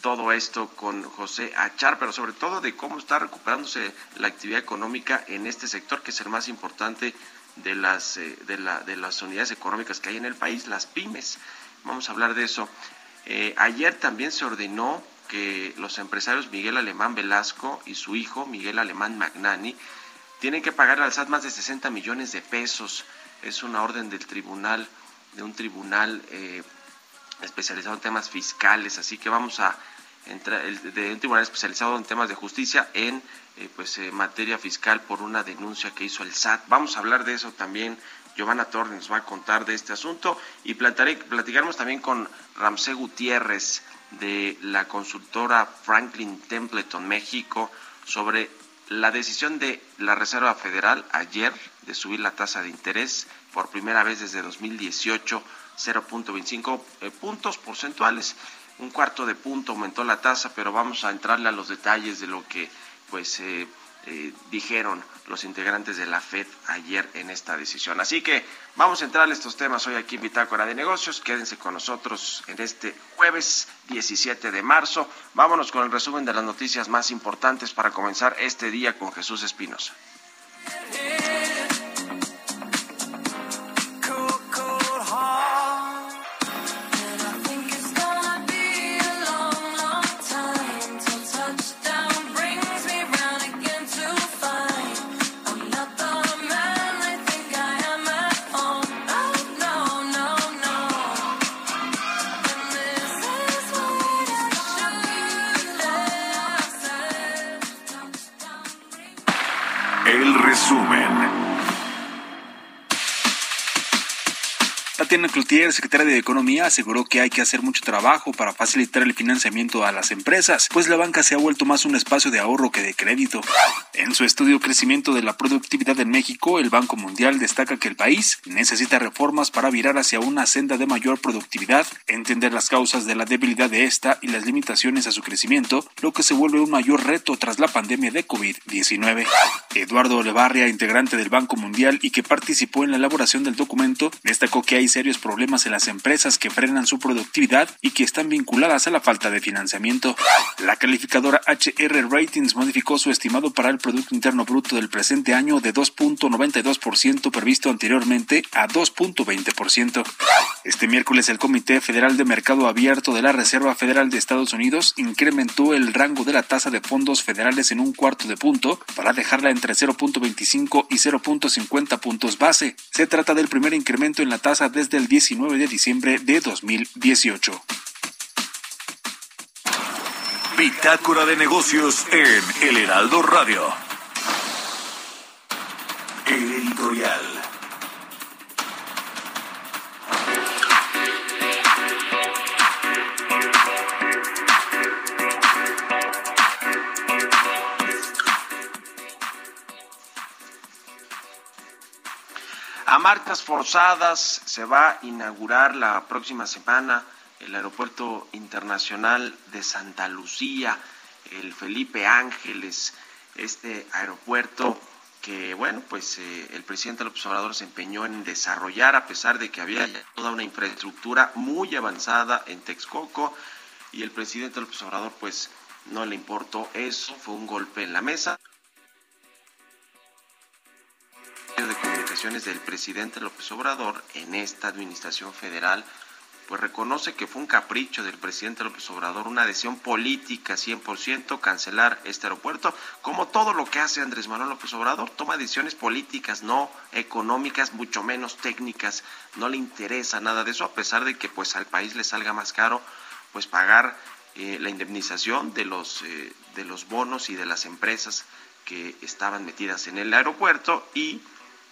Todo esto con José Achar, pero sobre todo de cómo está recuperándose la actividad económica en este sector, que es el más importante de las, eh, de, la, de las unidades económicas que hay en el país, las pymes. Vamos a hablar de eso. Eh, ayer también se ordenó que los empresarios Miguel Alemán Velasco y su hijo Miguel Alemán Magnani tienen que pagar al SAT más de 60 millones de pesos. Es una orden del tribunal, de un tribunal eh, especializado en temas fiscales, así que vamos a entrar de un tribunal especializado en temas de justicia en eh, pues eh, materia fiscal por una denuncia que hizo el SAT. Vamos a hablar de eso también. Giovanna Torres nos va a contar de este asunto y platicaremos también con Ramsey Gutiérrez de la consultora Franklin Templeton México sobre la decisión de la Reserva Federal ayer de subir la tasa de interés por primera vez desde 2018 0.25 eh, puntos porcentuales. Un cuarto de punto aumentó la tasa, pero vamos a entrarle a los detalles de lo que pues eh, eh, dijeron los integrantes de la FED ayer en esta decisión. Así que vamos a entrar a estos temas hoy aquí en Bitácora de Negocios. Quédense con nosotros en este jueves 17 de marzo. Vámonos con el resumen de las noticias más importantes para comenzar este día con Jesús Espinosa. Tatiana Cloutier, secretaria de Economía, aseguró que hay que hacer mucho trabajo para facilitar el financiamiento a las empresas, pues la banca se ha vuelto más un espacio de ahorro que de crédito. En su estudio Crecimiento de la Productividad en México, el Banco Mundial destaca que el país necesita reformas para virar hacia una senda de mayor productividad, entender las causas de la debilidad de esta y las limitaciones a su crecimiento, lo que se vuelve un mayor reto tras la pandemia de COVID-19. Eduardo Olevarria, integrante del Banco Mundial y que participó en la elaboración del documento, destacó que hay serios problemas en las empresas que frenan su productividad y que están vinculadas a la falta de financiamiento. La calificadora HR Ratings modificó su estimado para el Producto Interno Bruto del presente año de 2.92% previsto anteriormente a 2.20%. Este miércoles el Comité Federal de Mercado Abierto de la Reserva Federal de Estados Unidos incrementó el rango de la tasa de fondos federales en un cuarto de punto para dejarla entre 0.25 y 0.50 puntos base. Se trata del primer incremento en la tasa desde el 19 de diciembre de 2018. Bitácora de negocios en El Heraldo Radio. El editorial. A marcas forzadas se va a inaugurar la próxima semana el Aeropuerto Internacional de Santa Lucía, el Felipe Ángeles, este aeropuerto que bueno, pues eh, el presidente López Obrador se empeñó en desarrollar a pesar de que había toda una infraestructura muy avanzada en Texcoco y el presidente López Obrador pues no le importó eso, fue un golpe en la mesa. de comunicaciones del presidente López Obrador en esta administración federal pues reconoce que fue un capricho del presidente López Obrador, una decisión política 100%, cancelar este aeropuerto, como todo lo que hace Andrés Manuel López Obrador, toma decisiones políticas, no económicas, mucho menos técnicas, no le interesa nada de eso, a pesar de que pues al país le salga más caro pues pagar eh, la indemnización de los, eh, de los bonos y de las empresas que estaban metidas en el aeropuerto y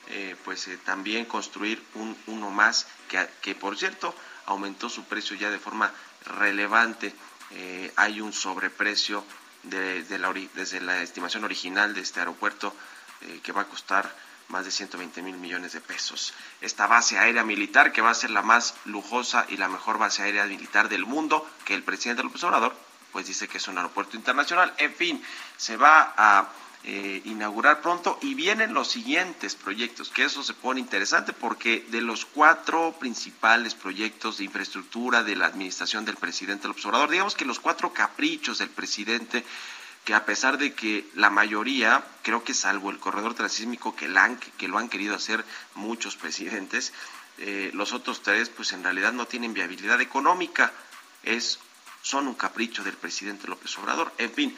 eh, pues también construir un, uno más que, que por cierto aumentó su precio ya de forma relevante. Eh, hay un sobreprecio de, la, desde la estimación original de este aeropuerto eh, que va a costar más de 120 mil millones de pesos. Esta base aérea militar, que va a ser la más lujosa y la mejor base aérea militar del mundo, que el presidente López Obrador, pues dice que es un aeropuerto internacional. En fin, se va a eh, inaugurar pronto y vienen los siguientes proyectos, que eso se pone interesante porque de los cuatro principales proyectos de infraestructura de la administración del presidente López Obrador, digamos que los cuatro caprichos del presidente que a pesar de que la mayoría, creo que salvo el corredor transísmico que, que lo han querido hacer muchos presidentes, eh, los otros tres pues en realidad no tienen viabilidad económica, es, son un capricho del presidente López Obrador. En fin,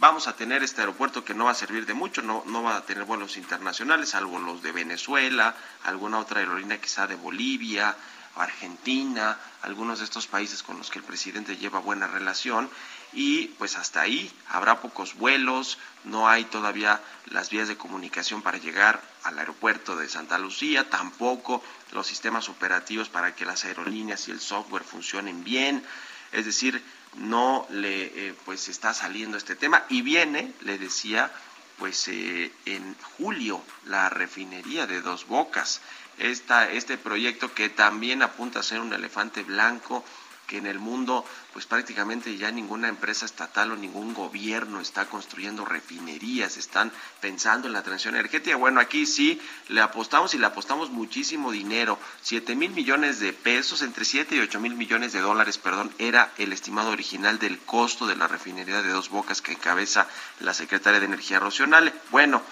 Vamos a tener este aeropuerto que no va a servir de mucho, no, no va a tener vuelos internacionales, salvo los de Venezuela, alguna otra aerolínea quizá de Bolivia, Argentina, algunos de estos países con los que el presidente lleva buena relación. Y pues hasta ahí. Habrá pocos vuelos, no hay todavía las vías de comunicación para llegar al aeropuerto de Santa Lucía, tampoco los sistemas operativos para que las aerolíneas y el software funcionen bien, es decir, no le eh, pues está saliendo este tema. Y viene, le decía, pues eh, en julio la refinería de Dos Bocas, esta, este proyecto que también apunta a ser un elefante blanco que en el mundo pues prácticamente ya ninguna empresa estatal o ningún gobierno está construyendo refinerías, están pensando en la transición energética. Bueno, aquí sí le apostamos y le apostamos muchísimo dinero, 7 mil millones de pesos, entre 7 y 8 mil millones de dólares, perdón, era el estimado original del costo de la refinería de Dos Bocas que encabeza la secretaria de Energía Rocionale. Bueno,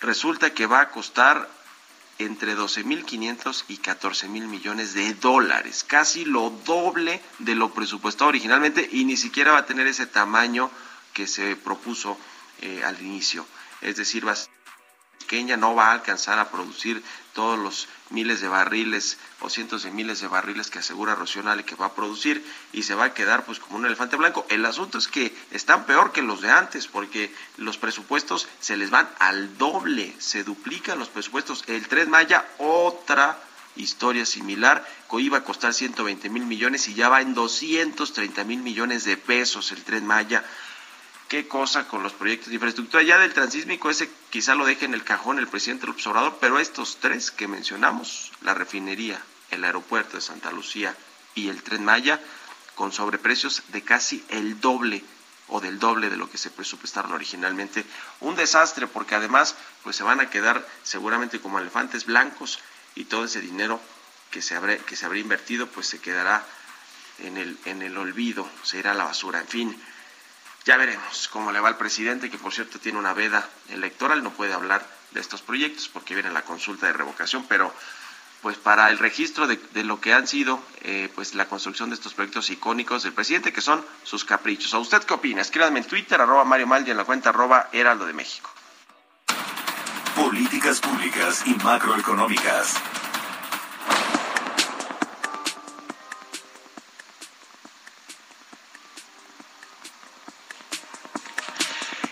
resulta que va a costar entre 12.500 y 14.000 millones de dólares, casi lo doble de lo presupuestado originalmente y ni siquiera va a tener ese tamaño que se propuso eh, al inicio. Es decir, va a pequeña no va a alcanzar a producir todos los miles de barriles o cientos de miles de barriles que asegura Rocionale que va a producir y se va a quedar pues como un elefante blanco. El asunto es que están peor que los de antes porque los presupuestos se les van al doble, se duplican los presupuestos. El Tren Maya, otra historia similar, iba a costar 120 mil millones y ya va en 230 mil millones de pesos el Tren Maya qué cosa con los proyectos de infraestructura. Ya del transísmico ese quizá lo deje en el cajón el presidente López Obrador, pero estos tres que mencionamos, la refinería, el aeropuerto de Santa Lucía y el tren Maya, con sobreprecios de casi el doble o del doble de lo que se presupuestaron originalmente. Un desastre porque además pues se van a quedar seguramente como elefantes blancos y todo ese dinero que se habrá, que se habría invertido pues se quedará en el, en el olvido, se irá a la basura. En fin, ya veremos cómo le va al presidente, que por cierto tiene una veda electoral, no puede hablar de estos proyectos porque viene la consulta de revocación, pero pues para el registro de, lo que han sido eh, pues la construcción de estos proyectos icónicos del presidente, que son sus caprichos. ¿A usted qué opina? Escríbanme en Twitter, arroba Mario Maldi, en la cuenta arroba Heraldo de México. Políticas públicas y macroeconómicas.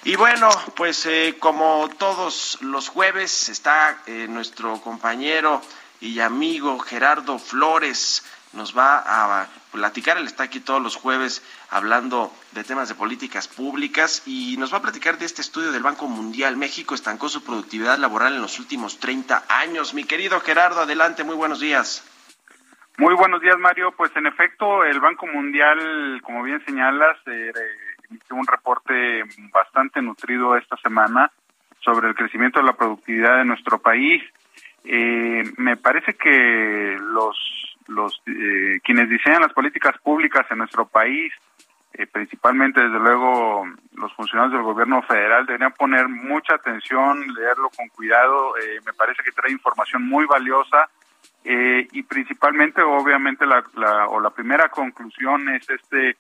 Y bueno, pues eh, como todos los jueves está eh, nuestro compañero y amigo Gerardo Flores, nos va a platicar, él está aquí todos los jueves hablando de temas de políticas públicas y nos va a platicar de este estudio del Banco Mundial. México estancó su productividad laboral en los últimos 30 años. Mi querido Gerardo, adelante, muy buenos días. Muy buenos días, Mario. Pues en efecto, el Banco Mundial, como bien señalas, eh, un reporte bastante nutrido esta semana sobre el crecimiento de la productividad de nuestro país. Eh, me parece que los, los eh, quienes diseñan las políticas públicas en nuestro país, eh, principalmente desde luego los funcionarios del gobierno federal, deberían poner mucha atención, leerlo con cuidado. me parece que trae información muy valiosa y principalmente, obviamente, la, la, o la primera conclusión es este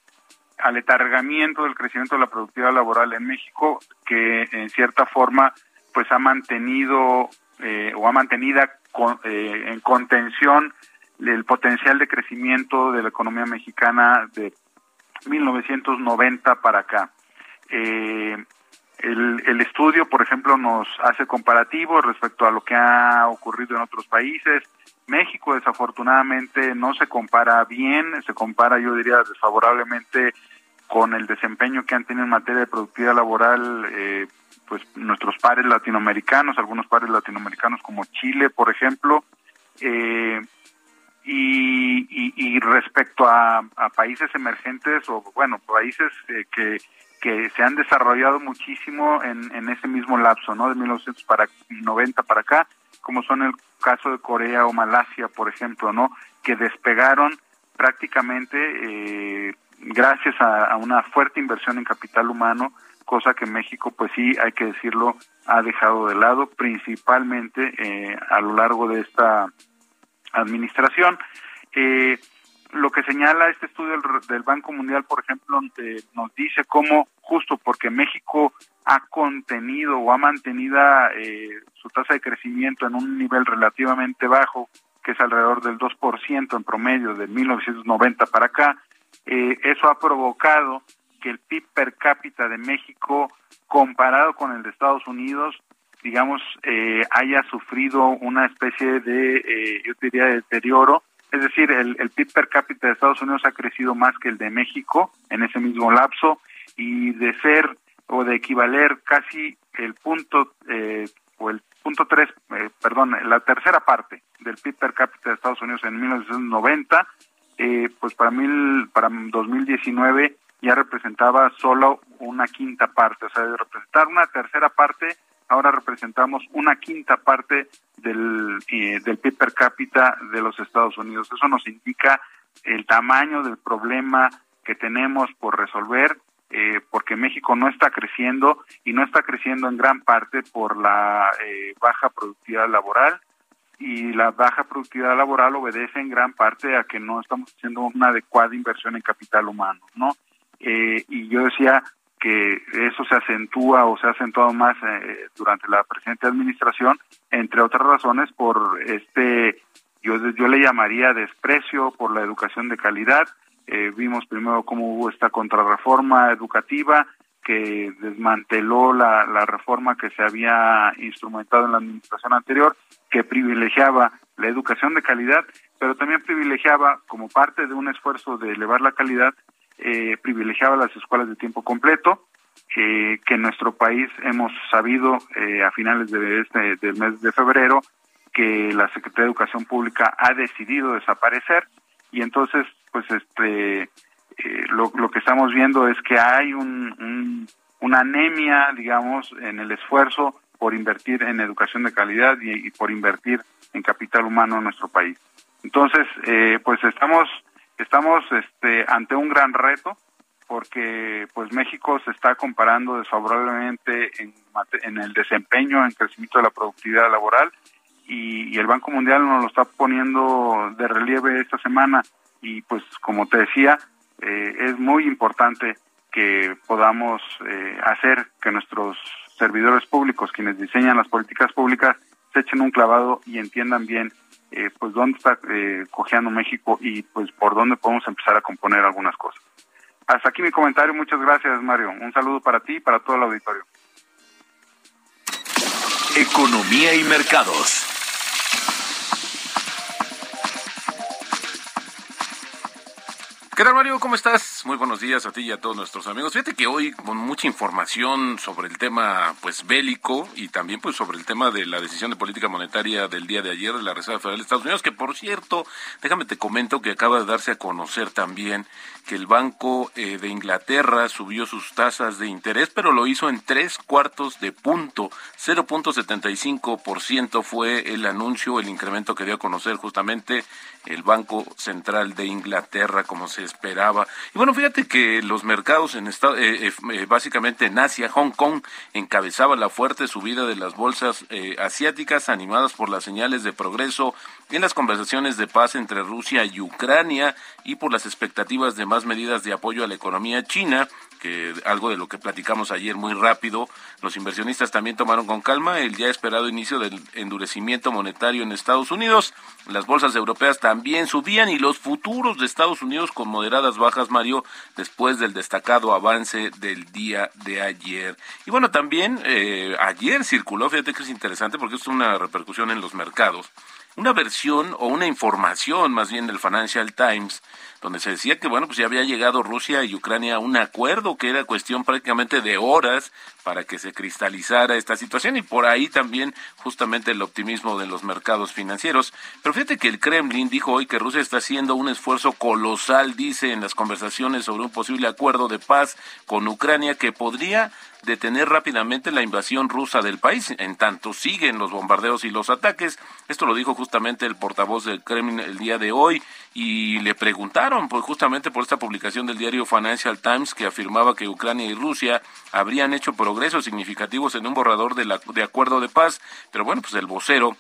aletargamiento del crecimiento de la productividad laboral en México, que en cierta forma pues ha mantenido eh, o ha mantenida eh, en contención el potencial de crecimiento de la economía mexicana de 1990 para acá. Eh, el, el, estudio, por ejemplo, nos hace comparativos respecto a lo que ha ocurrido en otros países. México, desafortunadamente, no se compara bien, se compara, yo diría, desfavorablemente con el desempeño que han tenido en materia de productividad laboral, eh, pues nuestros pares latinoamericanos, algunos pares latinoamericanos como Chile, por ejemplo, eh, y, respecto a, países emergentes o, bueno, países eh, que, que se han desarrollado muchísimo en, en ese mismo lapso, ¿no? De 1990 para acá, como son el caso de Corea o Malasia, por ejemplo, ¿no? Que despegaron prácticamente eh, gracias a, una fuerte inversión en capital humano, cosa que México, pues sí, hay que decirlo, ha dejado de lado, principalmente eh, a lo largo de esta administración. Eh, lo que señala este estudio del, Banco Mundial, por ejemplo, nos dice cómo justo porque México ha contenido o ha mantenido eh, su tasa de crecimiento en un nivel relativamente bajo, que es alrededor del 2% en promedio de 1990 para acá, eh, eso ha provocado que el PIB per cápita de México, comparado con el de Estados Unidos, digamos, eh, haya sufrido una especie de, eh, yo diría, deterioro. Es decir, el, el PIB per cápita de Estados Unidos ha crecido más que el de México en ese mismo lapso y de ser o de equivaler casi el punto eh, o el punto tres, eh, perdón, la tercera parte del PIB per cápita de Estados Unidos en 1990 eh, pues para mil, para 2019 ya representaba solo una quinta parte, o sea, de representar una tercera parte, ahora representamos una quinta parte del, eh, del PIB per cápita de los Estados Unidos. Eso nos indica el tamaño del problema que tenemos por resolver, eh, porque México no está creciendo y no está creciendo en gran parte por la eh, baja productividad laboral, y la baja productividad laboral obedece en gran parte a que no estamos haciendo una adecuada inversión en capital humano, ¿no? Eh, y yo decía que eso se acentúa o se ha acentuado más eh, durante la presente administración, entre otras razones por este, yo, yo le llamaría desprecio por la educación de calidad. Eh, vimos primero cómo hubo esta contrarreforma educativa que desmanteló la, la reforma que se había instrumentado en la administración anterior que privilegiaba la educación de calidad, pero también privilegiaba, como parte de un esfuerzo de elevar la calidad, eh, privilegiaba las escuelas de tiempo completo, eh, que en nuestro país hemos sabido eh, a finales de este, del mes de febrero que la Secretaría de Educación Pública ha decidido desaparecer y entonces pues este eh, lo, lo, que estamos viendo es que hay un, un, una anemia digamos en el esfuerzo por invertir en educación de calidad y, por invertir en capital humano en nuestro país. Entonces, eh, pues estamos estamos este, ante un gran reto porque pues México se está comparando desfavorablemente en, en el desempeño, en crecimiento de la productividad laboral y, el Banco Mundial nos lo está poniendo de relieve esta semana. Y pues como te decía eh, es muy importante que podamos eh, hacer que nuestros servidores públicos, quienes diseñan las políticas públicas, se echen un clavado y entiendan bien eh, pues dónde está eh, cojeando México y pues por dónde podemos empezar a componer algunas cosas. Hasta aquí mi comentario, muchas gracias Mario. Un saludo para ti y para todo el auditorio. Economía y mercados. ¿Qué tal, Mario? ¿Cómo estás? Muy buenos días a ti y a todos nuestros amigos. Fíjate que hoy con mucha información sobre el tema pues bélico y también pues sobre el tema de la decisión de política monetaria del día de ayer de la Reserva Federal de Estados Unidos, que por cierto, déjame te comento que acaba de darse a conocer también que el Banco eh, de Inglaterra subió sus tasas de interés, pero lo hizo en tres cuartos de punto. 0.75% fue el anuncio, el incremento que dio a conocer justamente el Banco Central de Inglaterra, como se esperaba. Y bueno, fíjate que los mercados en estado, eh, eh, básicamente en Asia, Hong Kong encabezaba la fuerte subida de las bolsas asiáticas, animadas por las señales de progreso en las conversaciones de paz entre Rusia y Ucrania y por las expectativas de más medidas de apoyo a la economía china, que algo de lo que platicamos ayer muy rápido, los inversionistas también tomaron con calma el ya esperado inicio del endurecimiento monetario en Estados Unidos. Las bolsas europeas también subían y los futuros de Estados Unidos con moderadas bajas, Mario, después del destacado avance del día de ayer. Y bueno, también eh, ayer circuló, fíjate que es interesante porque es una repercusión en los mercados una versión o una información más bien del Financial Times donde se decía que bueno pues ya había llegado Rusia y Ucrania a un acuerdo que era cuestión prácticamente de horas para que se cristalizara esta situación y por ahí también justamente el optimismo de los mercados financieros. Pero fíjate que el Kremlin dijo hoy que Rusia está haciendo un esfuerzo colosal, dice en las conversaciones sobre un posible acuerdo de paz con Ucrania que podría detener rápidamente la invasión rusa del país, en tanto siguen los bombardeos y los ataques. Esto lo dijo justamente el portavoz del Kremlin el día de hoy y le preguntaron pues justamente por esta publicación del diario Financial Times que afirmaba que Ucrania y Rusia habrían hecho progresos significativos en un borrador de, la, de acuerdo de paz, pero bueno, pues el vocero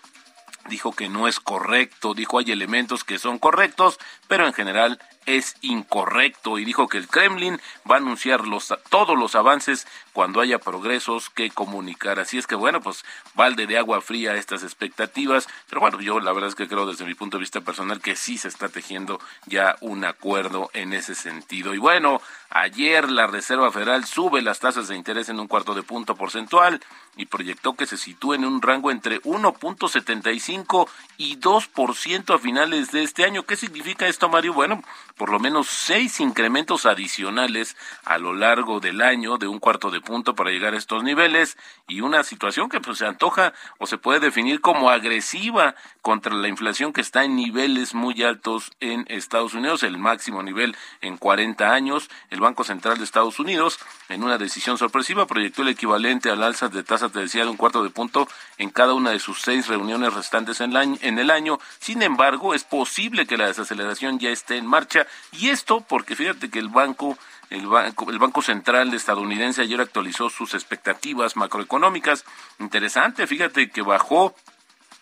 dijo que no es correcto, dijo hay elementos que son correctos, pero en general es incorrecto y dijo que el Kremlin va a anunciar los, todos los avances cuando haya progresos que comunicar. Así es que bueno, pues balde de agua fría estas expectativas, pero bueno, yo la verdad es que creo desde mi punto de vista personal que sí se está tejiendo ya un acuerdo en ese sentido. Y bueno, ayer la Reserva Federal sube las tasas de interés en un cuarto de punto porcentual y proyectó que se sitúe en un rango entre 1.75 y 2% a finales de este año. ¿Qué significa esto, Mario? Bueno, por lo menos seis incrementos adicionales a lo largo del año de un cuarto de punto para llegar a estos niveles y una situación que pues se antoja o se puede definir como agresiva contra la inflación que está en niveles muy altos en Estados Unidos, el máximo nivel en 40 años. El Banco Central de Estados Unidos, en una decisión sorpresiva, proyectó el equivalente al alza de tasas de decía de un cuarto de punto en cada una de sus seis reuniones restantes. En el año. Sin embargo, es posible que la desaceleración ya esté en marcha y esto porque fíjate que el banco el banco, el banco Central estadounidense ayer actualizó sus expectativas macroeconómicas. Interesante, fíjate que bajó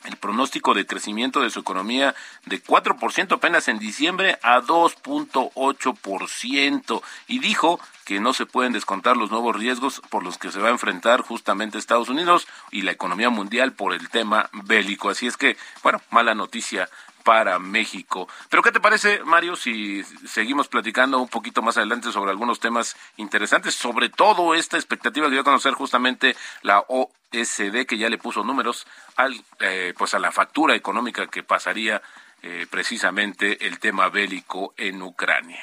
el pronóstico de crecimiento de su economía de 4% apenas en diciembre a 2.8% y dijo que no se pueden descontar los nuevos riesgos por los que se va a enfrentar justamente Estados Unidos y la economía mundial por el tema bélico. Así es que, bueno, mala noticia para México. Pero ¿qué te parece, Mario, si seguimos platicando un poquito más adelante sobre algunos temas interesantes, sobre todo esta expectativa que dio a conocer justamente la OSD, que ya le puso números al, eh, pues a la factura económica que pasaría eh, precisamente el tema bélico en Ucrania.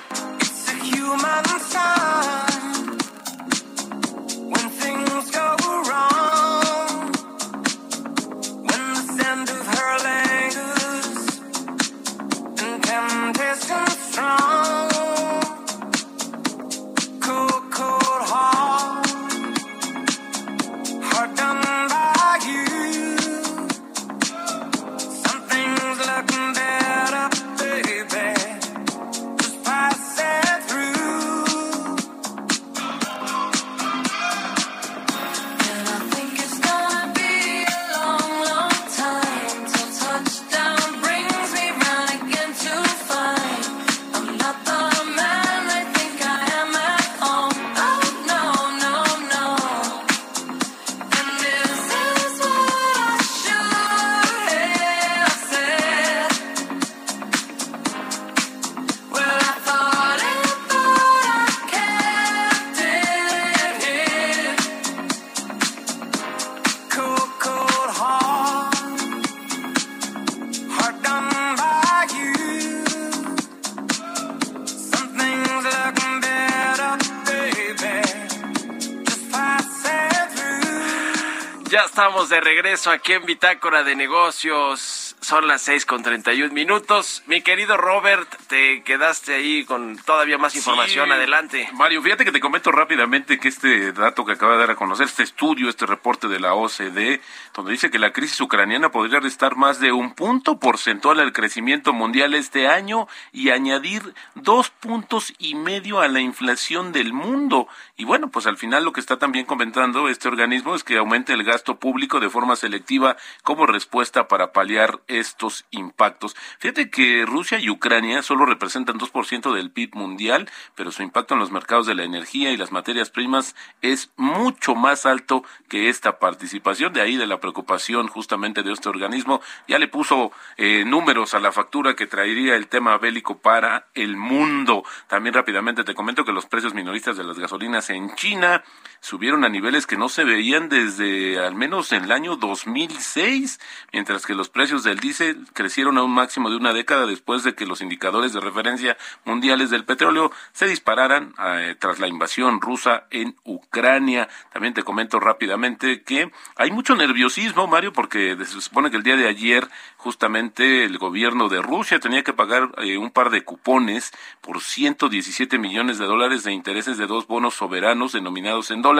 De regreso aquí en Bitácora de Negocios. Son las seis con treinta y un minutos. Mi querido Robert, te quedaste ahí con todavía más información. Adelante. Mario, fíjate que te comento rápidamente que este dato que acaba de dar a conocer, este estudio, este reporte de la OCDE, donde dice que la crisis ucraniana podría restar más de un punto porcentual al crecimiento mundial este año y añadir dos puntos y medio a la inflación del mundo. Y bueno, pues al final lo que está también comentando este organismo es que aumente el gasto público de forma selectiva como respuesta para paliar estos impactos. Fíjate que Rusia y Ucrania solo representan 2% del PIB mundial, pero su impacto en los mercados de la energía y las materias primas es mucho más alto que esta participación. De ahí de la preocupación justamente de este organismo. Ya le puso eh, números a la factura que traería el tema bélico para el mundo. También rápidamente te comento que los precios minoristas de las gasolinas en China subieron a niveles que no se veían desde al menos en el año 2006, mientras que los precios del diésel crecieron a un máximo de una década después de que los indicadores de referencia mundiales del petróleo se dispararan eh, tras la invasión rusa en Ucrania. También te comento rápidamente que hay mucho nerviosismo, Mario, porque se supone que el día de ayer justamente el gobierno de Rusia tenía que pagar eh, un par de cupones por 117 millones de dólares de intereses de dos bonos soberanos denominados en dólares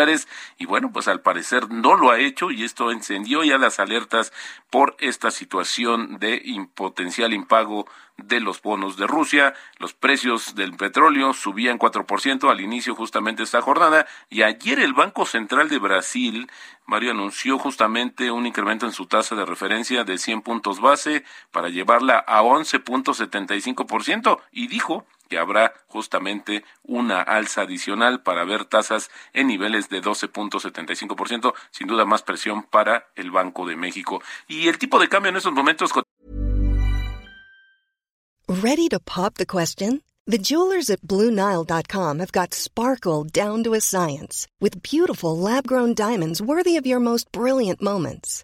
y bueno, pues al parecer no lo ha hecho y esto encendió ya las alertas por esta situación de potencial impago de los bonos de Rusia. Los precios del petróleo subían 4% al inicio justamente esta jornada y ayer el Banco Central de Brasil, Mario, anunció justamente un incremento en su tasa de referencia de 100 puntos base para llevarla a 11.75% y dijo que habrá justamente una alza adicional para ver tasas en niveles de 12.75%, sin duda más presión para el Banco de México. Y el tipo de cambio en estos momentos Ready to pop the question? The jewelers at BlueNile.com have got sparkle down to a science with beautiful lab-grown diamonds worthy of your most brilliant moments.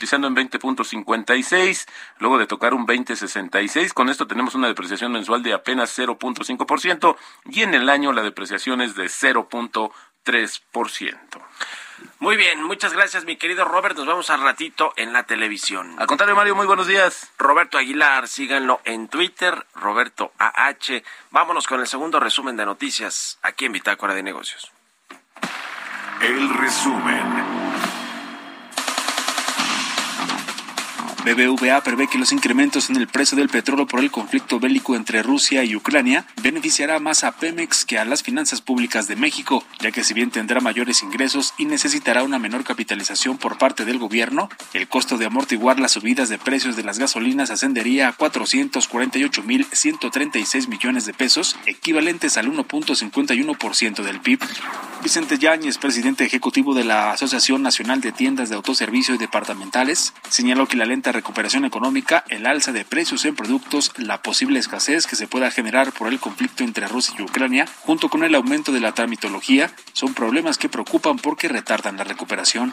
Utilizando en 20.56, luego de tocar un 20.66. Con esto tenemos una depreciación mensual de apenas 0.5% y en el año la depreciación es de 0.3%. Muy bien, muchas gracias mi querido Robert. Nos vemos al ratito en la televisión. Al contrario, Mario, muy buenos días. Roberto Aguilar, síganlo en Twitter, Roberto AH. Vámonos con el segundo resumen de noticias aquí en Bitácora de Negocios. El resumen. BBVA prevé que los incrementos en el precio del petróleo por el conflicto bélico entre Rusia y Ucrania beneficiará más a Pemex que a las finanzas públicas de México, ya que si bien tendrá mayores ingresos y necesitará una menor capitalización por parte del gobierno, el costo de amortiguar las subidas de precios de las gasolinas ascendería a 448.136 millones de pesos, equivalentes al 1.51% del PIB. Vicente Yáñez, presidente ejecutivo de la Asociación Nacional de Tiendas de Autoservicio y Departamentales, señaló que la lenta recuperación económica, el alza de precios en productos, la posible escasez que se pueda generar por el conflicto entre Rusia y Ucrania, junto con el aumento de la tramitología, son problemas que preocupan porque retardan la recuperación.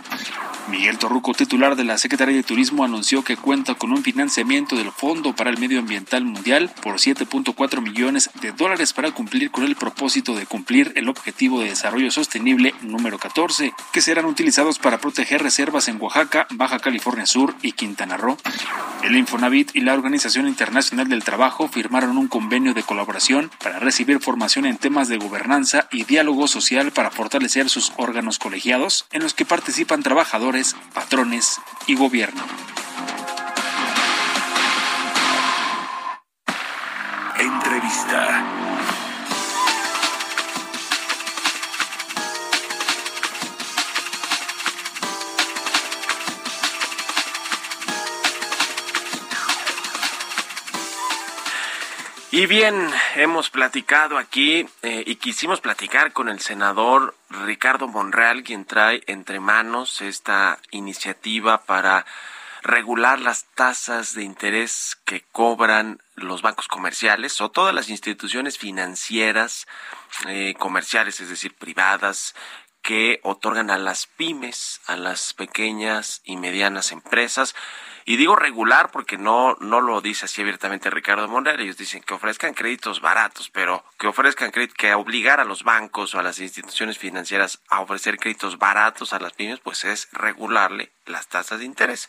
Miguel Torruco, titular de la Secretaría de Turismo, anunció que cuenta con un financiamiento del Fondo para el Medio Ambiental Mundial por 7.4 millones de dólares para cumplir con el propósito de cumplir el Objetivo de Desarrollo Sostenible número 14, que serán utilizados para proteger reservas en Oaxaca, Baja California Sur y Quintana Roo. El Infonavit y la Organización Internacional del Trabajo firmaron un convenio de colaboración para recibir formación en temas de gobernanza y diálogo social para fortalecer sus órganos colegiados en los que participan trabajadores, patrones y gobierno. Entrevista. Y bien, hemos platicado aquí eh, y quisimos platicar con el senador Ricardo Monreal, quien trae entre manos esta iniciativa para regular las tasas de interés que cobran los bancos comerciales o todas las instituciones financieras eh, comerciales, es decir, privadas, que otorgan a las pymes, a las pequeñas y medianas empresas. Y digo regular porque no, no lo dice así abiertamente Ricardo Monreal. Ellos dicen que ofrezcan créditos baratos, pero que ofrezcan créditos, que obligar a los bancos o a las instituciones financieras a ofrecer créditos baratos a las pymes, pues es regularle las tasas de interés.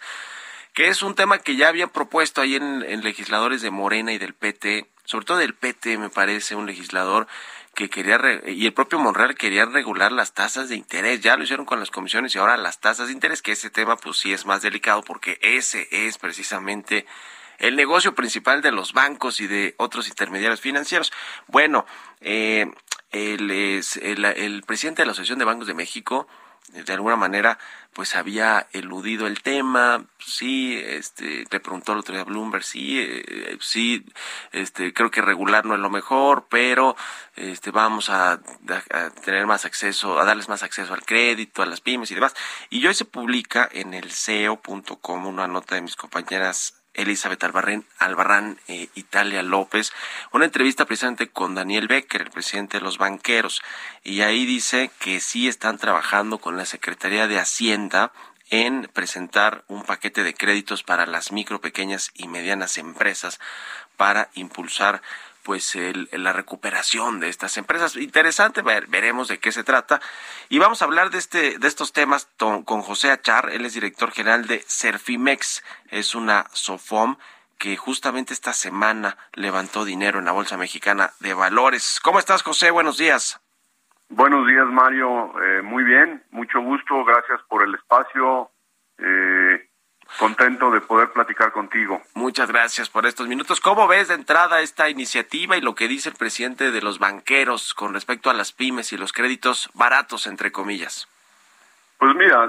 Que es un tema que ya habían propuesto ahí en, en legisladores de Morena y del PT, sobre todo del PT me parece un legislador que quería, y el propio Monreal quería regular las tasas de interés, ya lo hicieron con las comisiones y ahora las tasas de interés, que ese tema pues sí es más delicado porque ese es precisamente el negocio principal de los bancos y de otros intermediarios financieros. Bueno, eh, el, el presidente de la Asociación de Bancos de México, de alguna manera pues había eludido el tema, sí, este, le preguntó el otro día Bloomberg, sí, eh, sí, este, creo que regular no es lo mejor, pero este, vamos a, tener más acceso, a darles más acceso al crédito, a las pymes y demás. Y hoy se publica en el SEO.com una nota de mis compañeras Elizabeth Albarrán, Albarrán eh, Italia López, una entrevista precisamente con Daniel Becker, el presidente de los banqueros, y ahí dice que sí están trabajando con la Secretaría de Hacienda en presentar un paquete de créditos para las micro, pequeñas y medianas empresas para impulsar pues el, la recuperación de estas empresas. Interesante, ver, veremos de qué se trata. Y vamos a hablar de, este, de estos temas con José Achar, él es director general de Cerfimex, es una SOFOM que justamente esta semana levantó dinero en la Bolsa Mexicana de Valores. ¿Cómo estás, José? Buenos días. Buenos días, Mario. Eh, muy bien, mucho gusto. Gracias por el espacio. Eh, contento de poder platicar contigo. Muchas gracias por estos minutos. ¿Cómo ves de entrada esta iniciativa y lo que dice el presidente de los banqueros con respecto a las pymes y los créditos baratos, entre comillas? Pues mira,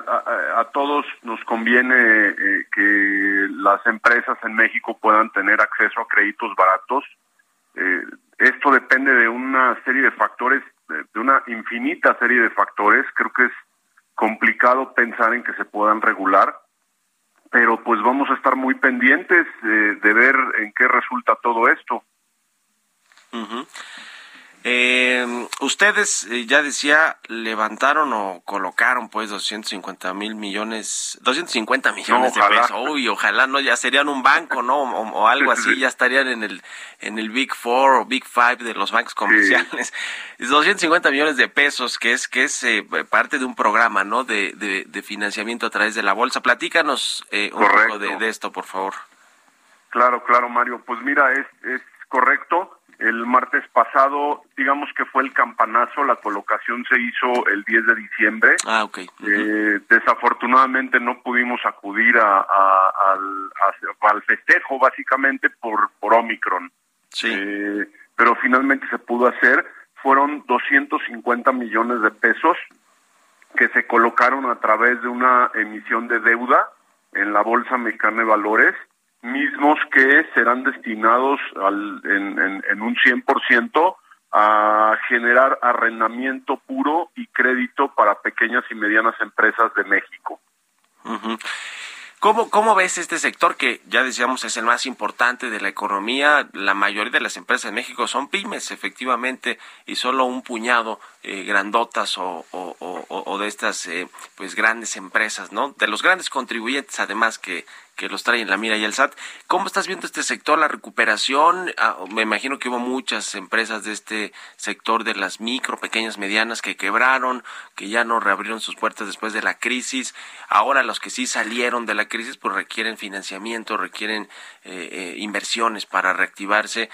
a, todos nos conviene eh, que las empresas en México puedan tener acceso a créditos baratos. Eh, esto depende de una serie de factores, de una infinita serie de factores. Creo que es complicado pensar en que se puedan regular pero pues vamos a estar muy pendientes de ver en qué resulta todo esto. Eh, ustedes, eh, ya decía, levantaron o colocaron pues 250 mil millones, 250 millones de pesos. Uy, ojalá no, ya serían un banco, ¿no? O, algo así, ya estarían en el, en el Big Four o Big Five de los bancos comerciales. 250 millones de pesos, que es, que es eh, parte de un programa, ¿no? De, de, financiamiento a través de la bolsa. Platícanos eh, un poco de, de, esto, por favor. Claro, claro, Mario. Pues mira, es, es correcto el martes pasado, digamos que fue el campanazo, la colocación se hizo el 10 de diciembre. Ah, ok. eh, desafortunadamente no pudimos acudir a, al, al, festejo, básicamente por, por Omicron. Sí. Eh, pero finalmente se pudo hacer. Fueron 250 millones de pesos que se colocaron a través de una emisión de deuda en la Bolsa Mexicana de Valores mismos que serán destinados al, en, en, en un 100% a generar arrendamiento puro y crédito para pequeñas y medianas empresas de México. ¿Cómo, ¿Cómo ves este sector que ya decíamos es el más importante de la economía? La mayoría de las empresas en México son pymes, efectivamente, y solo un puñado eh, grandotas o, de estas eh, pues grandes empresas, ¿no? De los grandes contribuyentes, además, que, que los traen la mira y el SAT. ¿Cómo estás viendo este sector, la recuperación? Ah, me imagino que hubo muchas empresas de este sector, de las micro, pequeñas, medianas, que quebraron, que ya no reabrieron sus puertas después de la crisis. Ahora los que sí salieron de la crisis, pues requieren financiamiento, requieren eh, eh, inversiones para reactivarse.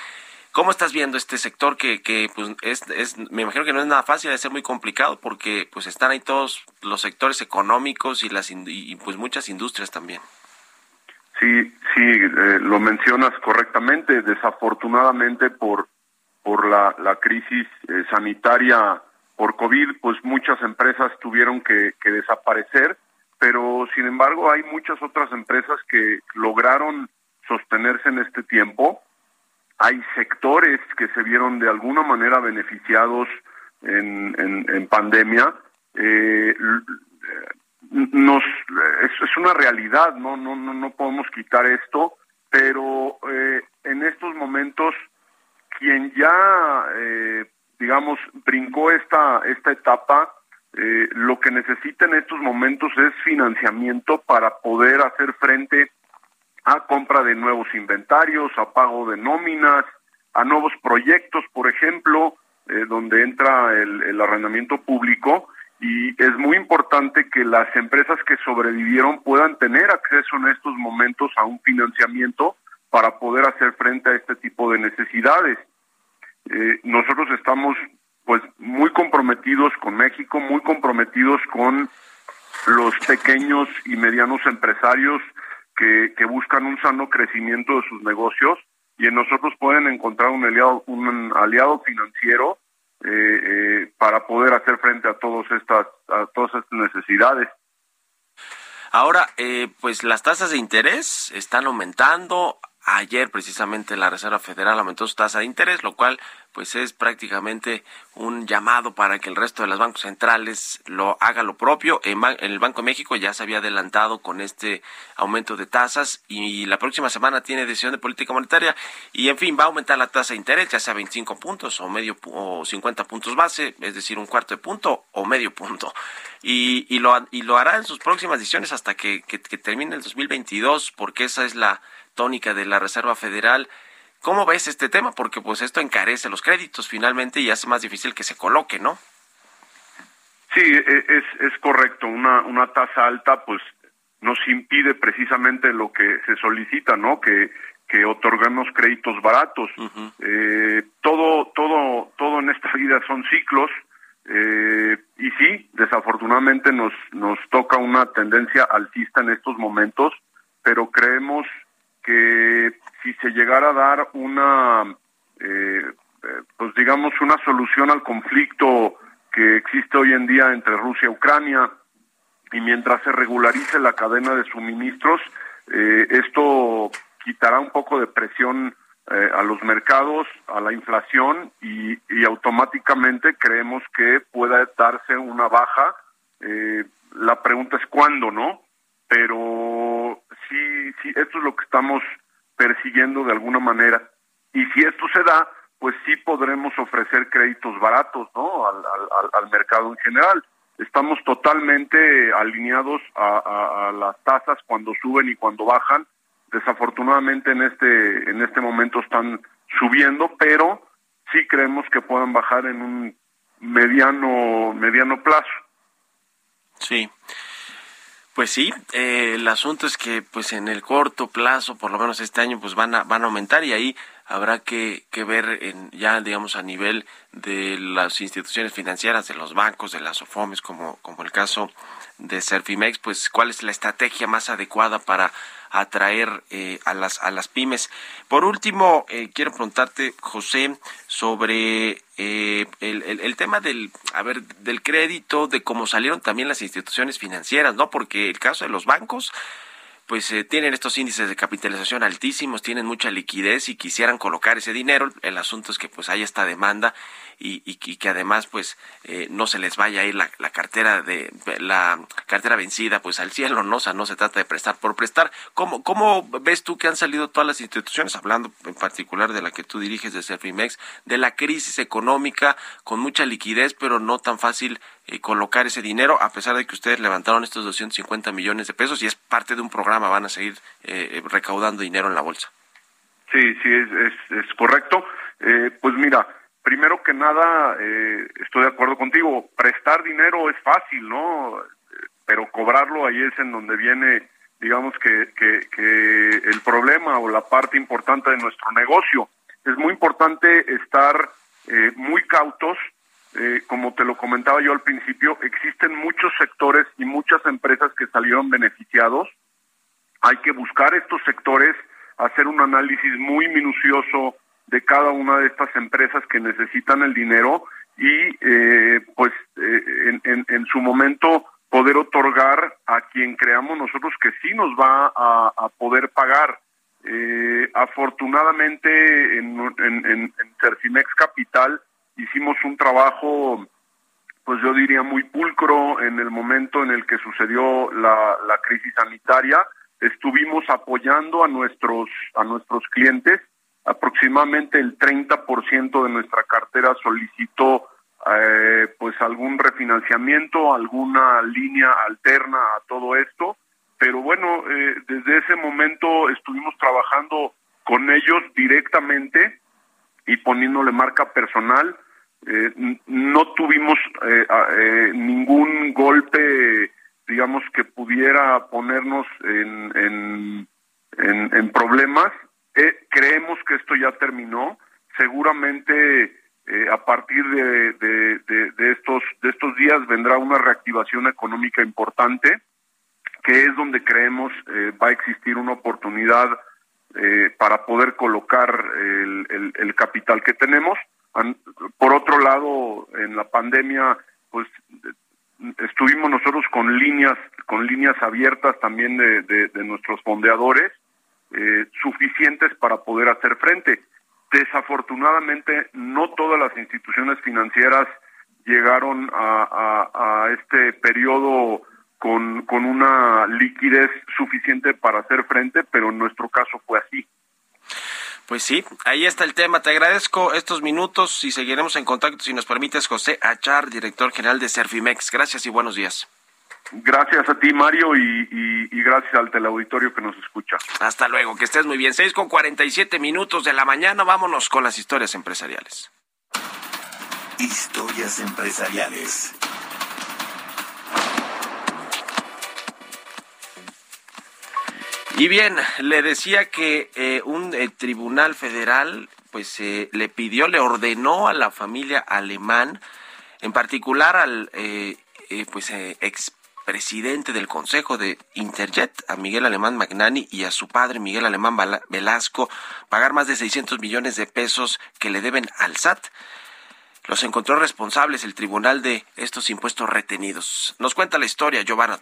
¿Cómo estás viendo este sector que, que pues es, es, me imagino que no es nada fácil, de ser muy complicado porque pues están ahí todos los sectores económicos y las y pues muchas industrias también? Sí, sí, eh, lo mencionas correctamente. Desafortunadamente por por la, la crisis eh, sanitaria por COVID, pues muchas empresas tuvieron que, que desaparecer, pero sin embargo hay muchas otras empresas que lograron sostenerse en este tiempo. Hay sectores que se vieron de alguna manera beneficiados en, en, en pandemia. Eh, nos es, una realidad, no, no, no, no podemos quitar esto, pero eh, en estos momentos quien ya, eh, digamos, brincó esta, esta etapa, eh, lo que necesita en estos momentos es financiamiento para poder hacer frente a compra de nuevos inventarios, a pago de nóminas, a nuevos proyectos, por ejemplo, eh, donde entra el, arrendamiento público y es muy importante que las empresas que sobrevivieron puedan tener acceso en estos momentos a un financiamiento para poder hacer frente a este tipo de necesidades. Eh, nosotros estamos pues muy comprometidos con México, muy comprometidos con los pequeños y medianos empresarios que, que buscan un sano crecimiento de sus negocios y en nosotros pueden encontrar un aliado, un aliado financiero eh, eh, para poder hacer frente a todas estas, a todas estas necesidades. Ahora, eh, pues las tasas de interés están aumentando. Ayer precisamente la Reserva Federal aumentó su tasa de interés, lo cual pues es prácticamente un llamado para que el resto de los bancos centrales lo haga lo propio. En, el Banco de México ya se había adelantado con este aumento de tasas y la próxima semana tiene decisión de política monetaria y en fin va a aumentar la tasa de interés ya sea 25 puntos o medio o 50 puntos base, es decir, un cuarto de punto o medio punto. Y, y, lo, y lo hará en sus próximas decisiones hasta que, que termine el 2022 porque esa es la tónica de la Reserva Federal. ¿Cómo ves este tema? Porque pues esto encarece los créditos finalmente y hace más difícil que se coloque, ¿no? Sí, e, es, es correcto. Una, una tasa alta pues nos impide precisamente lo que se solicita, ¿no? Que, que otorguemos créditos baratos. eh, todo, todo, todo en esta vida son ciclos. Eh, y sí, desafortunadamente nos, nos toca una tendencia alcista en estos momentos, pero creemos que si se llegara a dar una, eh, eh, pues digamos, una solución al conflicto que existe hoy en día entre Rusia y Ucrania, y mientras se regularice la cadena de suministros, eh, esto quitará un poco de presión a los mercados, a la inflación y, y, automáticamente creemos que pueda darse una baja. la pregunta es cuándo, ¿no? Pero sí, sí, esto es lo que estamos persiguiendo de alguna manera. Y si esto se da, pues sí podremos ofrecer créditos baratos, ¿no? Al, al, mercado en general. Estamos totalmente alineados a, a, las tasas cuando suben y cuando bajan. Desafortunadamente en este en este momento están subiendo, pero sí creemos que puedan bajar en un mediano mediano plazo. Sí. Pues sí, eh, el asunto es que pues en el corto plazo, por lo menos este año, pues van a, van a aumentar y ahí habrá que, que ver en, ya digamos a nivel de las instituciones financieras, de los bancos, de las OFOMES, como, como el caso de Serfimex, pues cuál es la estrategia más adecuada para atraer eh, a las a las pymes. Por último, eh, quiero preguntarte, José, sobre eh, el, el, tema del a ver del crédito, de cómo salieron también las instituciones financieras, ¿no? Porque el caso de los bancos pues tienen estos índices de capitalización altísimos, tienen mucha liquidez y quisieran colocar ese dinero. El asunto es que pues hay esta demanda y, y, que además pues eh, no se les vaya a ir la, la, cartera de la cartera vencida pues al cielo, ¿no? Se trata de prestar por prestar. ¿Cómo, cómo ves tú que han salido todas las instituciones, hablando en particular de la que tú diriges de Servimex, de la crisis económica con mucha liquidez pero no tan fácil eh, colocar ese dinero, a pesar de que ustedes levantaron estos 250 millones de pesos y es parte de un programa, van a seguir eh, recaudando dinero en la bolsa? Sí, sí, es, es, es correcto. pues mira, primero que nada, eh, estoy de acuerdo contigo, prestar dinero es fácil, ¿no? Pero cobrarlo ahí es en donde viene, digamos que, que, el problema o la parte importante de nuestro negocio. Es muy importante estar eh, muy cautos, eh, como te lo comentaba yo al principio, existen muchos sectores y muchas empresas que salieron beneficiados. Hay que buscar estos sectores, hacer un análisis muy minucioso de cada una de estas empresas que necesitan el dinero y eh, pues eh, en, en, su momento poder otorgar a quien creamos nosotros que sí nos va a, poder pagar. Eh, afortunadamente en, en, en Capital hicimos un trabajo pues yo diría muy pulcro en el momento en el que sucedió la, la crisis sanitaria. Estuvimos apoyando a nuestros, a nuestros clientes. Aproximadamente el 30% de nuestra cartera solicitó eh, pues algún refinanciamiento, alguna línea alterna a todo esto. Pero bueno, eh, desde ese momento estuvimos trabajando con ellos directamente y poniéndole marca personal eh, no tuvimos eh, eh, ningún golpe, digamos, que pudiera ponernos en, en, problemas. Creemos que esto ya terminó. Seguramente a partir de, de, estos, de estos días vendrá una reactivación económica importante, que es donde creemos va a existir una oportunidad para poder colocar el, el capital que tenemos por otro lado, en la pandemia, pues estuvimos nosotros con líneas, con líneas abiertas también de, nuestros fondeadores, eh, suficientes para poder hacer frente. Desafortunadamente, no todas las instituciones financieras llegaron a, este periodo con, con una liquidez suficiente para hacer frente, pero en nuestro caso fue así. Pues sí, ahí está el tema. Te agradezco estos minutos y seguiremos en contacto si nos permites, José Achar, director general de Servimex. Gracias y buenos días. Gracias a ti, Mario, y, gracias al teleauditorio que nos escucha. Hasta luego, que estés muy bien. Seis con cuarenta y siete minutos de la mañana. Vámonos con las historias empresariales. Historias empresariales. Y bien, le decía que eh, un eh, tribunal federal pues eh, le pidió, le ordenó a la familia alemán, en particular al pues expresidente del Consejo de Interjet, a Miguel Alemán Magnani y a su padre Miguel Alemán Velasco, pagar más de 600 millones de pesos que le deben al SAT. Los encontró responsables el tribunal de estos impuestos retenidos. Nos cuenta la historia Giovanna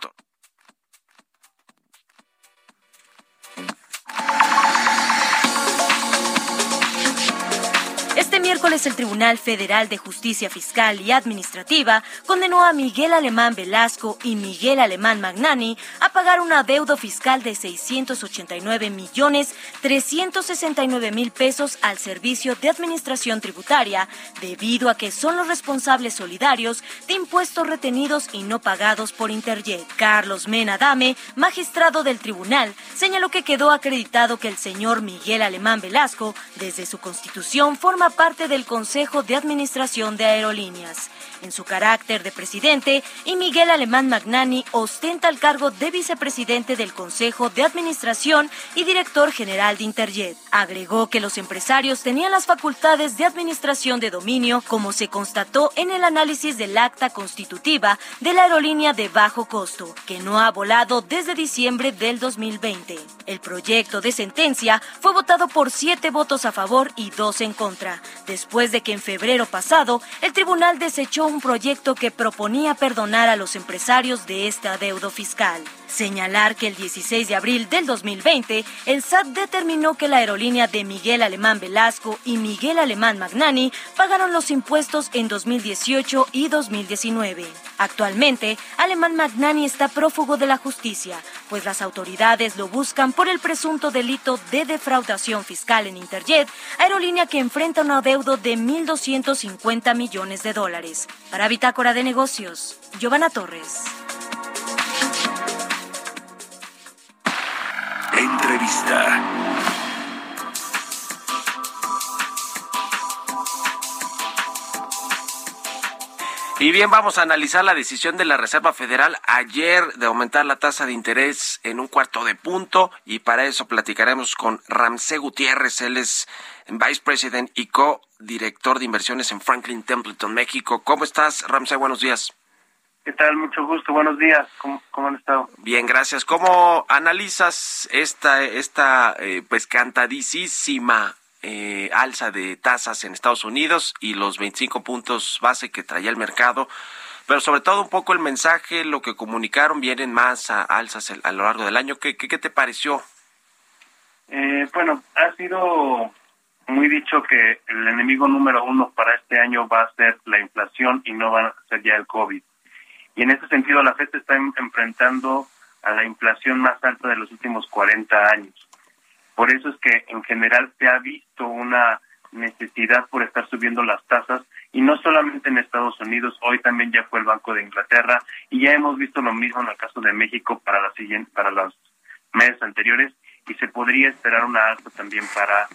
miércoles el Tribunal Federal de Justicia Fiscal y Administrativa condenó a Miguel Alemán Velasco y Miguel Alemán Magnani a pagar un adeudo fiscal de 689 millones 369 mil pesos al Servicio de Administración Tributaria debido a que son los responsables solidarios de impuestos retenidos y no pagados por Interjet. Carlos Mena Dame, magistrado del tribunal, señaló que quedó acreditado que el señor Miguel Alemán Velasco, desde su constitución, forma parte del Consejo de Administración de Aerolíneas en su carácter de presidente y Miguel Alemán Magnani ostenta el cargo de vicepresidente del Consejo de Administración y director general de Interjet. Agregó que los empresarios tenían las facultades de administración de dominio como se constató en el análisis del acta constitutiva de la aerolínea de bajo costo, que no ha volado desde diciembre del 2020. El proyecto de sentencia fue votado por siete votos a favor y dos en contra, después de que en febrero pasado el tribunal desechó un proyecto que proponía perdonar a los empresarios de este adeudo fiscal. Señalar que el 16 de abril del 2020, el SAT determinó que la aerolínea de Miguel Alemán Velasco y Miguel Alemán Magnani pagaron los impuestos en 2018 y 2019. Actualmente, Alemán Magnani está prófugo de la justicia, pues las autoridades lo buscan por el presunto delito de defraudación fiscal en Interjet, aerolínea que enfrenta un adeudo de 1.250 millones de dólares. Para Bitácora de Negocios, Giovanna Torres. Y bien, vamos a analizar la decisión de la Reserva Federal ayer de aumentar la tasa de interés en un cuarto de punto y para eso platicaremos con Ramsey Gutiérrez, él es Vice President y co-director de inversiones en Franklin Templeton, México. ¿Cómo estás, Ramsey? Buenos días. ¿Qué tal? Mucho gusto. Buenos días. ¿Cómo, han estado? Bien, gracias. ¿Cómo analizas esta, esta eh, pues cantadísima eh, alza de tasas en Estados Unidos y los 25 puntos base que traía el mercado? Pero sobre todo un poco el mensaje, lo que comunicaron, vienen más a alzas a lo largo del año. ¿Qué, qué, te pareció? Eh, bueno, ha sido muy dicho que el enemigo número uno para este año va a ser la inflación y no va a ser ya el COVID. Y en ese sentido la FED está enfrentando a la inflación más alta de los últimos 40 años. Por eso es que en general se ha visto una necesidad por estar subiendo las tasas y no solamente en Estados Unidos, hoy también ya fue el Banco de Inglaterra y ya hemos visto lo mismo en el caso de México para la siguiente, para los meses anteriores y se podría esperar una alta también para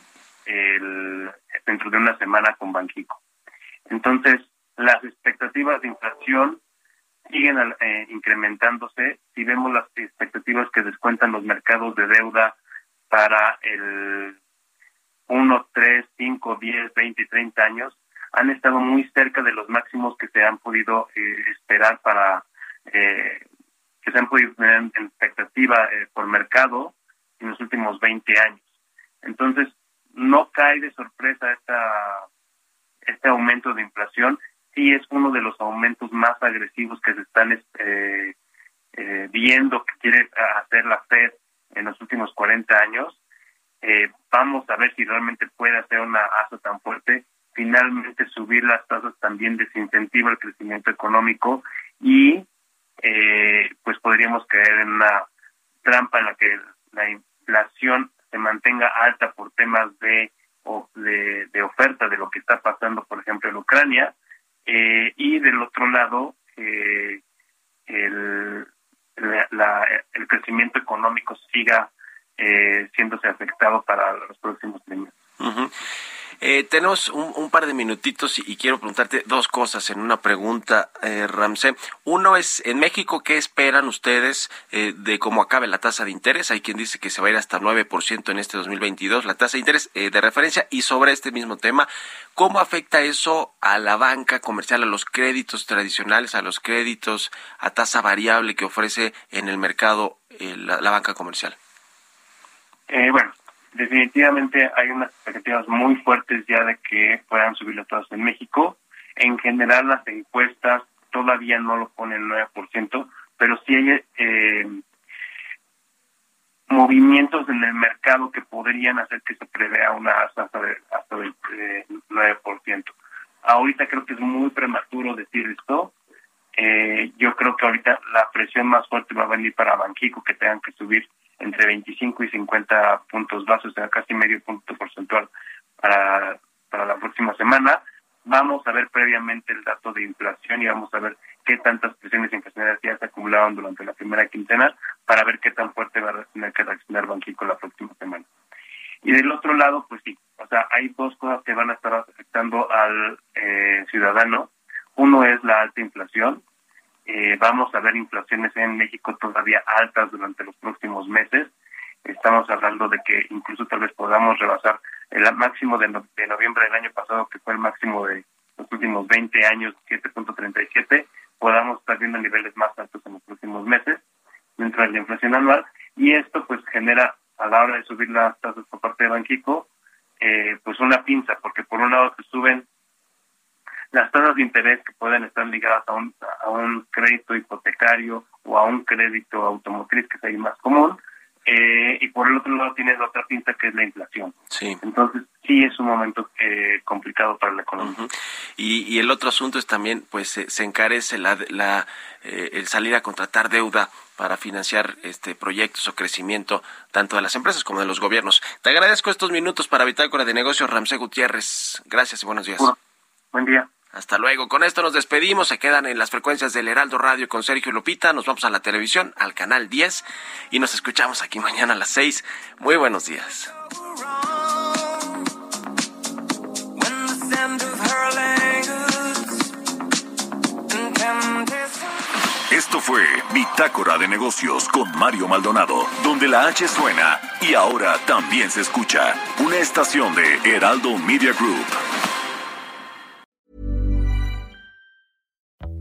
el dentro de una semana con Banxico. Entonces, las expectativas de inflación siguen eh, incrementándose. Si vemos las expectativas que descuentan los mercados de deuda para el 1, 3, 5, 10, 20 y 30 años, han estado muy cerca de los máximos que se han podido eh, esperar para, eh, que se han podido tener en expectativa eh, por mercado en los últimos 20 años. Entonces, no cae de sorpresa esta, este aumento de inflación, sí es uno de los aumentos más agresivos que se están eh, eh, viendo que quiere hacer la Fed en los últimos 40 años. Eh, vamos a ver si realmente puede hacer una asa tan fuerte. Finalmente subir las tasas también desincentiva el crecimiento económico y pues podríamos caer en una trampa en la que la inflación se mantenga alta por temas de, de, oferta de lo que está pasando, por ejemplo, en Ucrania, eh, y del otro lado, eh, el, el crecimiento económico siga eh, siéndose afectado para los próximos años. Eh, tenemos un, par de minutitos y, quiero preguntarte dos cosas en una pregunta, eh, Ramsey. Uno es, en México, ¿qué esperan ustedes eh, de cómo acabe la tasa de interés? Hay quien dice que se va a ir hasta 9% en este 2022, la tasa de interés eh, de referencia. Y sobre este mismo tema, ¿cómo afecta eso a la banca comercial, a los créditos tradicionales, a los créditos a tasa variable que ofrece en el mercado la, la banca comercial? bueno, definitivamente hay unas expectativas muy fuertes ya de que puedan subir los tasas en México. En general las encuestas todavía no lo ponen 9%, pero sí hay eh, movimientos en el mercado que podrían hacer que se prevea una hasta del, hasta del 9%. Ahorita creo que es muy prematuro decir esto. Eh, yo creo que ahorita la presión más fuerte va a venir para Banquico, que tengan que subir entre 25 y 50 puntos base, o sea, casi medio punto porcentual para, para la próxima semana. Vamos a ver previamente el dato de inflación y vamos a ver qué tantas presiones inflacionarias ya se acumularon durante la primera quincena para ver qué tan fuerte va a tener que reaccionar Banquico la próxima semana. Y del otro lado, pues sí, o sea, hay dos cosas que van a estar afectando al eh, ciudadano. Uno es la alta inflación, eh, vamos a ver inflaciones en México todavía altas durante los próximos meses. Estamos hablando de que incluso tal vez podamos rebasar el máximo de, noviembre del año pasado, que fue el máximo de los últimos 20 años, 7.37, podamos estar viendo niveles más altos en los próximos meses, dentro de la inflación anual, y esto pues genera a la hora de subir las tasas por parte de Banquico, eh, pues una pinza, porque por un lado se suben las tasas de interés que pueden estar ligadas a un, a un crédito hipotecario o a un crédito automotriz que es ahí más común, eh, y por el otro lado tienes la otra pinta que es la inflación. Sí. Entonces sí es un momento eh, complicado para la economía. y, y, el otro asunto es también, pues se, encarece la, la eh, el salir a contratar deuda para financiar este proyectos o crecimiento tanto de las empresas como de los gobiernos. Te agradezco estos minutos para Bitácora de Negocios, Ramsey Gutiérrez. Gracias y buenos días. Buen día. Hasta luego. Con esto nos despedimos. Se quedan en las frecuencias del Heraldo Radio con Sergio Lupita. Nos vamos a la televisión, al canal 10 y nos escuchamos aquí mañana a las 6. Muy buenos días. Esto fue Bitácora de Negocios con Mario Maldonado, donde la H suena y ahora también se escucha una estación de Heraldo Media Group.